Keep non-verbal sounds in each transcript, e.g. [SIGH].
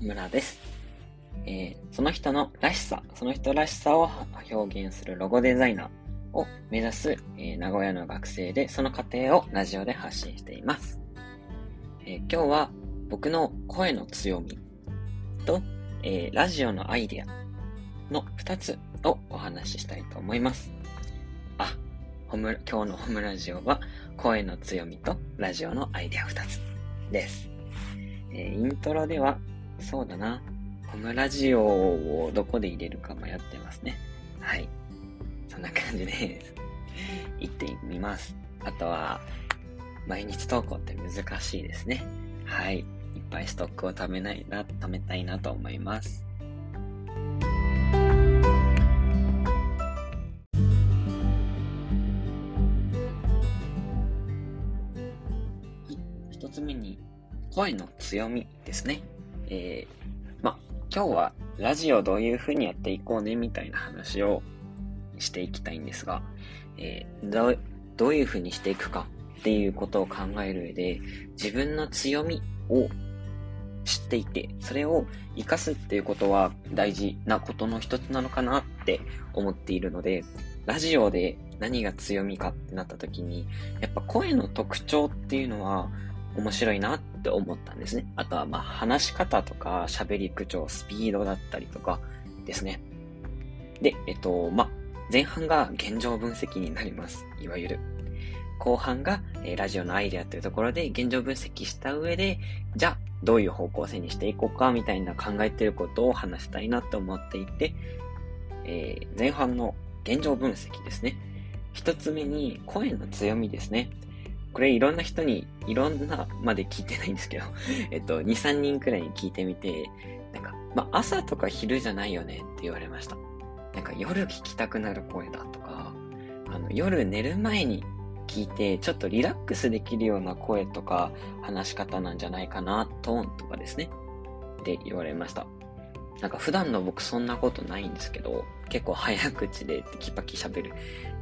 村です。えー、その人のらしさ、その人らしさを表現するロゴデザイナーを目指す、えー、名古屋の学生で、その過程をラジオで発信しています。えー、今日は僕の声の強みと、えラジオのアイデアの2つをお話ししたいと思います。あ、ホム今日のホムラジオは声の強みとラジオのアイデア2つです。えイントロではそうだな。ホムラジオをどこで入れるか迷ってますね。はい。そんな感じです。行ってみます。あとは、毎日投稿って難しいですね。はい。いっぱいストックを貯めないな、貯めたいなと思います。一つ目に、声の強みですね。えー、ま、今日はラジオどういう風にやっていこうねみたいな話をしていきたいんですが、えー、どどういう風にしていくかっていうことを考える上で、自分の強みを知っていて、それを活かすっていうことは大事なことの一つなのかなって思っているので、ラジオで何が強みかってなった時に、やっぱ声の特徴っていうのは面白いなって思ったんですね。あとは、まあ、話し方とか、喋り口調、スピードだったりとかですね。で、えっと、まあ、前半が現状分析になります。いわゆる。後半が、えー、ラジオのアイデアというところで現状分析した上で、じゃあ、どういう方向性にしていこうか、みたいな考えてることを話したいなと思っていて、えー、前半の現状分析ですね。一つ目に声の強みですね。これいろんな人に、いろんなまで聞いてないんですけど、[LAUGHS] えっと、2、3人くらいに聞いてみて、なんか、まあ、朝とか昼じゃないよねって言われました。なんか夜聞きたくなる声だとか、あの、夜寝る前に聞いて、ちょっとリラックスできるような声とか、話し方なんじゃないかな、トーンとかですね。って言われました。なんか普段の僕そんなことないんですけど、結構早口でテキパキ喋る。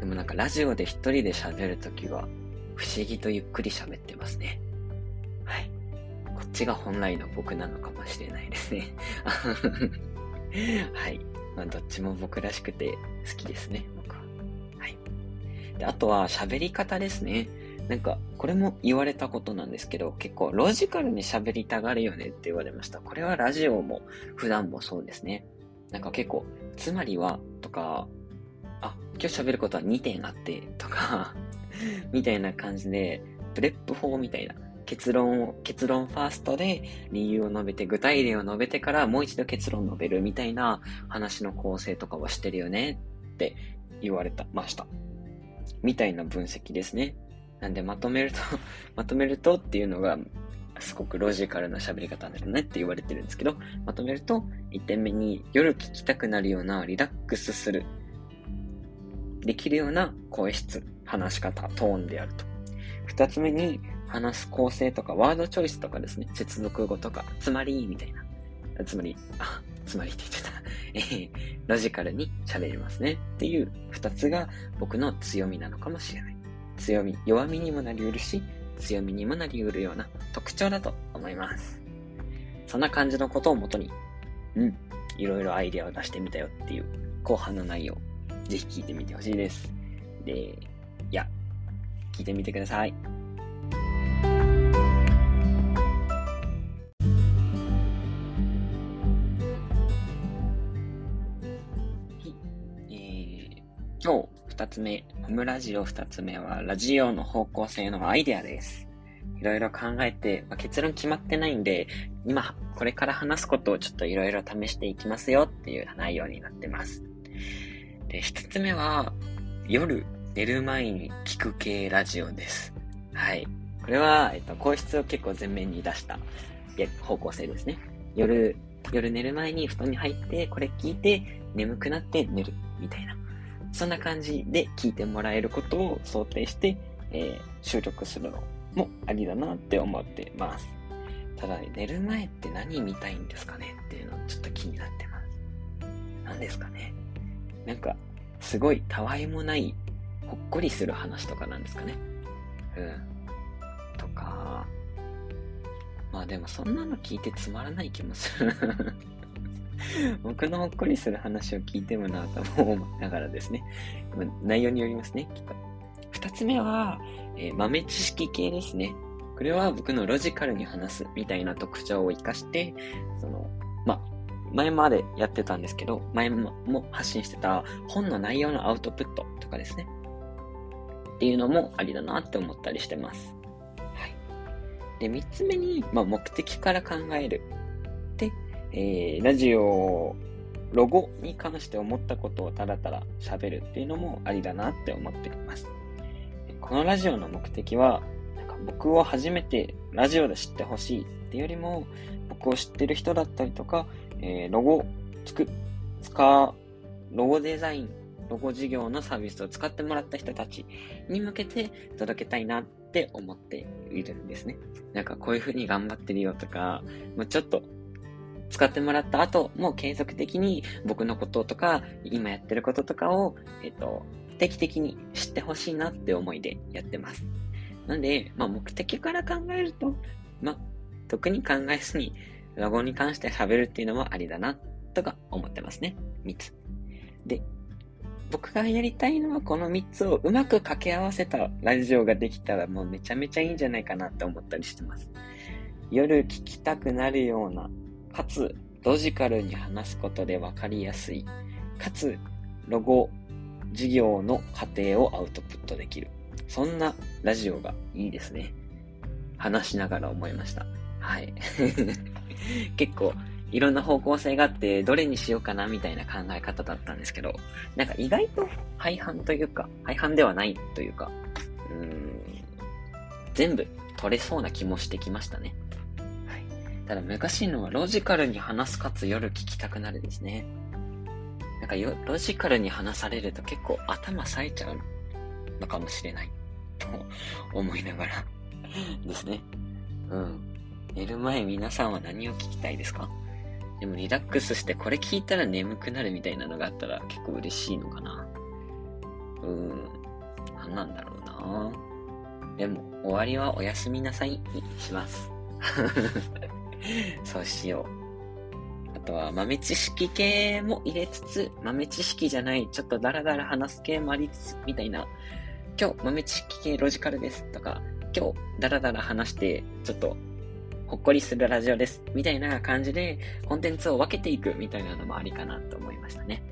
でもなんかラジオで一人で喋るときは、不思議とゆっくり喋ってますね。はい。こっちが本来の僕なのかもしれないですね。[LAUGHS] はい。まあ、どっちも僕らしくて好きですね、僕は。はい。で、あとは喋り方ですね。なんか、これも言われたことなんですけど、結構ロジカルに喋りたがるよねって言われました。これはラジオも普段もそうですね。なんか結構、つまりはとか、あ、今日喋ることは2点あってとか、[LAUGHS] みたいな感じで、プレップ法みたいな。結論を、結論ファーストで理由を述べて、具体例を述べてからもう一度結論述べるみたいな話の構成とかはしてるよねって言われた、ました。みたいな分析ですね。なんでまとめると [LAUGHS] まとめるとっていうのが、すごくロジカルな喋り方だよねって言われてるんですけど、まとめると、1点目に夜聞きたくなるようなリラックスする、できるような声質話し方、トーンであると。二つ目に、話す構成とか、ワードチョイスとかですね、接続語とか、つまり、みたいな。つまり、あ、つまりって言ってた。[LAUGHS] えー、ロジカルに喋れますね。っていう二つが僕の強みなのかもしれない。強み、弱みにもなり得るし、強みにもなり得るような特徴だと思います。そんな感じのことをもとに、うん、いろいろアイデアを出してみたよっていう後半の内容、ぜひ聞いてみてほしいです。で、いや、聞いてみてください。今日二つ目、ホムラジオ二つ目は、ラジオの方向性のアイデアです。いろいろ考えて、まあ、結論決まってないんで、今、これから話すことをちょっといろいろ試していきますよっていう内容になってます。で、一つ目は、夜寝る前に聞く系ラジオです。はい。これは、えっと、皇室を結構前面に出した方向性ですね。夜、夜寝る前に布団に入って、これ聞いて眠くなって寝る、みたいな。そんな感じで聞いてもらえることを想定して、えー、収録するのもありだなって思ってます。ただ、ね寝る前って何見たいんですかね？っていうのちょっと気になってます。何ですかね？なんか、すごいたわいもないほっこりする話とかなんですかね。うん。とか、まあでもそんなの聞いてつまらない気もする。[LAUGHS] 僕のほっこりする話を聞いてもなと思いながらですね。内容によりますね、きっと。二つ目は、えー、豆知識系ですね。これは僕のロジカルに話すみたいな特徴を活かして、その、まあ、前までやってたんですけど、前も発信してた本の内容のアウトプットとかですね。っていうのもありだなって思ったりしてます。はい。で、三つ目に、まあ、目的から考える。で、えー、ラジオ、ロゴに関して思ったことをただただ喋るっていうのもありだなって思っています。このラジオの目的は、なんか僕を初めてラジオで知ってほしいっていうよりも、僕を知ってる人だったりとか、えー、ロゴつく、使う、ロゴデザイン、ロゴ事業のサービスを使ってもらった人たちに向けて届けたいなって思っているんですね。なんかこういう風に頑張ってるよとか、もうちょっと使ってもらった後も継続的に僕のこととか、今やってることとかを、えっと、定期的に知ってほしいなって思いでやってます。なんで、まあ目的から考えると、まあ、特に考えずに、ロゴに関して喋るっていうのもありだな、とか思ってますね。3つ。で、僕がやりたいのはこの3つをうまく掛け合わせたラジオができたらもうめちゃめちゃいいんじゃないかなって思ったりしてます。夜聞きたくなるような、かつロジカルに話すことでわかりやすい、かつロゴ授業の過程をアウトプットできる。そんなラジオがいいですね。話しながら思いました。はい。[LAUGHS] 結構、いろんな方向性があって、どれにしようかなみたいな考え方だったんですけど、なんか意外と廃反というか、廃反ではないというか、うーん、全部取れそうな気もしてきましたね。はい。ただ難しいのはロジカルに話すかつ夜聞きたくなるですね。なんかよ、ロジカルに話されると結構頭冴えちゃうのかもしれない。と思いながらですね。うん。寝る前皆さんは何を聞きたいですか？でもリラックスしてこれ聞いたら眠くなるみたいなのがあったら結構嬉しいのかな。うーん。何なんだろうな。でも、終わりはおやすみなさいにします。[LAUGHS] そうしよう。あとは豆知識系も入れつつ、豆知識じゃない、ちょっとダラダラ話す系もありつつ、みたいな。今日豆知識系ロジカルですとか、今日ダラダラ話して、ちょっとほっこりするラジオです。みたいな感じで、コンテンツを分けていくみたいなのもありかなと思いましたね。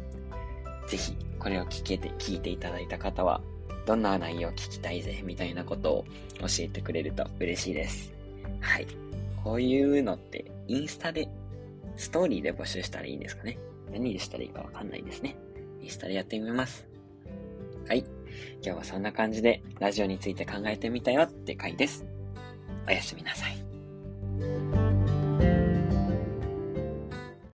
ぜひ、これを聞けて、聞いていただいた方は、どんな内容を聞きたいぜ、みたいなことを教えてくれると嬉しいです。はい。こういうのって、インスタでストーリーで募集したらいいんですかね。何でしたらいいかわかんないですね。インスタでやってみます。はい。今日はそんな感じでラジオについて考えてみたよって回です。おやすみなさい。